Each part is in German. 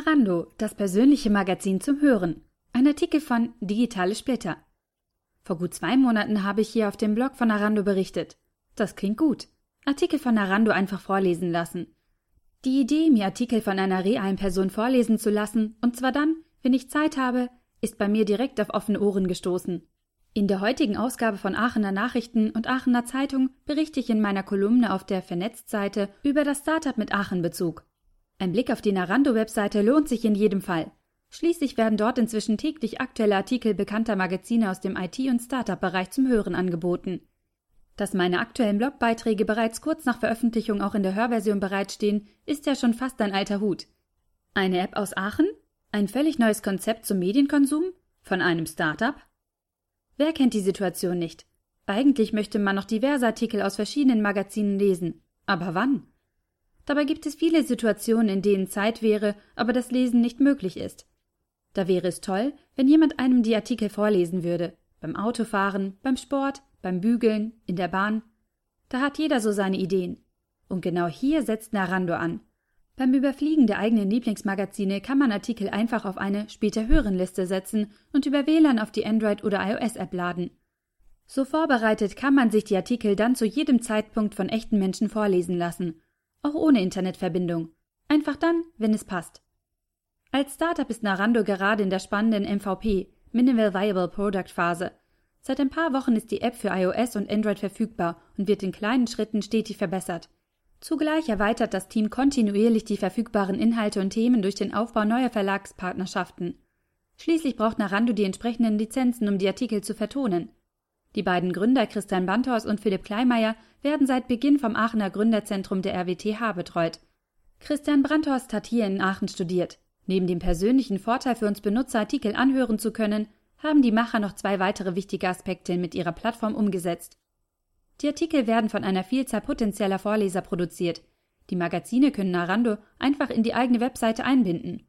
Narando, das persönliche Magazin zum Hören. Ein Artikel von Digitale Splitter. Vor gut zwei Monaten habe ich hier auf dem Blog von Narando berichtet. Das klingt gut. Artikel von Narando einfach vorlesen lassen. Die Idee, mir Artikel von einer realen Person vorlesen zu lassen, und zwar dann, wenn ich Zeit habe, ist bei mir direkt auf offene Ohren gestoßen. In der heutigen Ausgabe von Aachener Nachrichten und Aachener Zeitung berichte ich in meiner Kolumne auf der Vernetzt-Seite über das Startup mit Aachen-Bezug. Ein Blick auf die Narando-Webseite lohnt sich in jedem Fall. Schließlich werden dort inzwischen täglich aktuelle Artikel bekannter Magazine aus dem IT- und Startup-Bereich zum Hören angeboten. Dass meine aktuellen Blogbeiträge bereits kurz nach Veröffentlichung auch in der Hörversion bereitstehen, ist ja schon fast ein alter Hut. Eine App aus Aachen? Ein völlig neues Konzept zum Medienkonsum? Von einem Startup? Wer kennt die Situation nicht? Eigentlich möchte man noch diverse Artikel aus verschiedenen Magazinen lesen. Aber wann? Dabei gibt es viele Situationen, in denen Zeit wäre, aber das Lesen nicht möglich ist. Da wäre es toll, wenn jemand einem die Artikel vorlesen würde. Beim Autofahren, beim Sport, beim Bügeln, in der Bahn. Da hat jeder so seine Ideen. Und genau hier setzt Narando an. Beim Überfliegen der eigenen Lieblingsmagazine kann man Artikel einfach auf eine später hören Liste setzen und über WLAN auf die Android- oder iOS-App laden. So vorbereitet kann man sich die Artikel dann zu jedem Zeitpunkt von echten Menschen vorlesen lassen, auch ohne Internetverbindung. Einfach dann, wenn es passt. Als Startup ist Narando gerade in der spannenden MVP, Minimal Viable Product Phase. Seit ein paar Wochen ist die App für iOS und Android verfügbar und wird in kleinen Schritten stetig verbessert. Zugleich erweitert das Team kontinuierlich die verfügbaren Inhalte und Themen durch den Aufbau neuer Verlagspartnerschaften. Schließlich braucht Narando die entsprechenden Lizenzen, um die Artikel zu vertonen. Die beiden Gründer Christian Banthors und Philipp Kleimeyer werden seit Beginn vom Aachener Gründerzentrum der RWTH betreut. Christian Brandhorst hat hier in Aachen studiert. Neben dem persönlichen Vorteil für uns Benutzer, Artikel anhören zu können, haben die Macher noch zwei weitere wichtige Aspekte mit ihrer Plattform umgesetzt. Die Artikel werden von einer Vielzahl potenzieller Vorleser produziert. Die Magazine können Narando einfach in die eigene Webseite einbinden.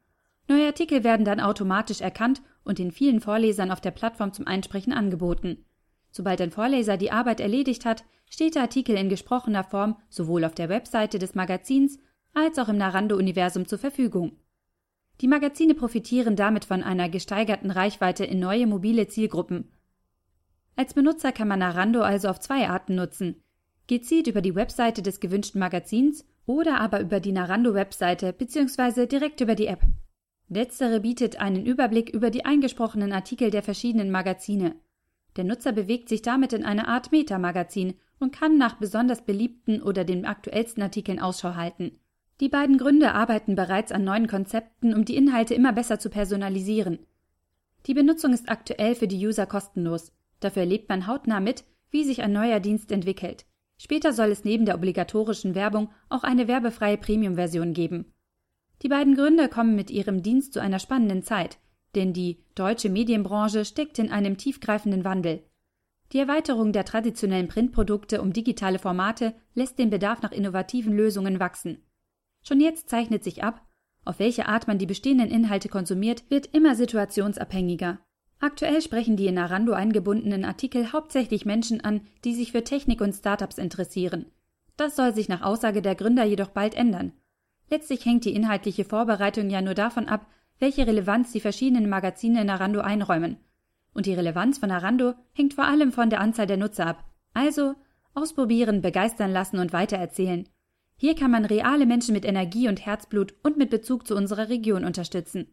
Neue Artikel werden dann automatisch erkannt und den vielen Vorlesern auf der Plattform zum Einsprechen angeboten. Sobald ein Vorleser die Arbeit erledigt hat, steht der Artikel in gesprochener Form sowohl auf der Webseite des Magazins als auch im Narando-Universum zur Verfügung. Die Magazine profitieren damit von einer gesteigerten Reichweite in neue mobile Zielgruppen als Benutzer kann man Narando also auf zwei Arten nutzen. Gezielt über die Webseite des gewünschten Magazins oder aber über die Narando-Webseite bzw. direkt über die App. Letztere bietet einen Überblick über die eingesprochenen Artikel der verschiedenen Magazine. Der Nutzer bewegt sich damit in eine Art Metamagazin und kann nach besonders beliebten oder den aktuellsten Artikeln Ausschau halten. Die beiden Gründer arbeiten bereits an neuen Konzepten, um die Inhalte immer besser zu personalisieren. Die Benutzung ist aktuell für die User kostenlos. Dafür erlebt man hautnah mit, wie sich ein neuer Dienst entwickelt. Später soll es neben der obligatorischen Werbung auch eine werbefreie Premium-Version geben. Die beiden Gründer kommen mit ihrem Dienst zu einer spannenden Zeit, denn die deutsche Medienbranche steckt in einem tiefgreifenden Wandel. Die Erweiterung der traditionellen Printprodukte um digitale Formate lässt den Bedarf nach innovativen Lösungen wachsen. Schon jetzt zeichnet sich ab, auf welche Art man die bestehenden Inhalte konsumiert, wird immer situationsabhängiger. Aktuell sprechen die in Narando eingebundenen Artikel hauptsächlich Menschen an, die sich für Technik und Startups interessieren. Das soll sich nach Aussage der Gründer jedoch bald ändern. Letztlich hängt die inhaltliche Vorbereitung ja nur davon ab, welche Relevanz die verschiedenen Magazine in Narando einräumen. Und die Relevanz von Narando hängt vor allem von der Anzahl der Nutzer ab. Also ausprobieren, begeistern lassen und weitererzählen. Hier kann man reale Menschen mit Energie und Herzblut und mit Bezug zu unserer Region unterstützen.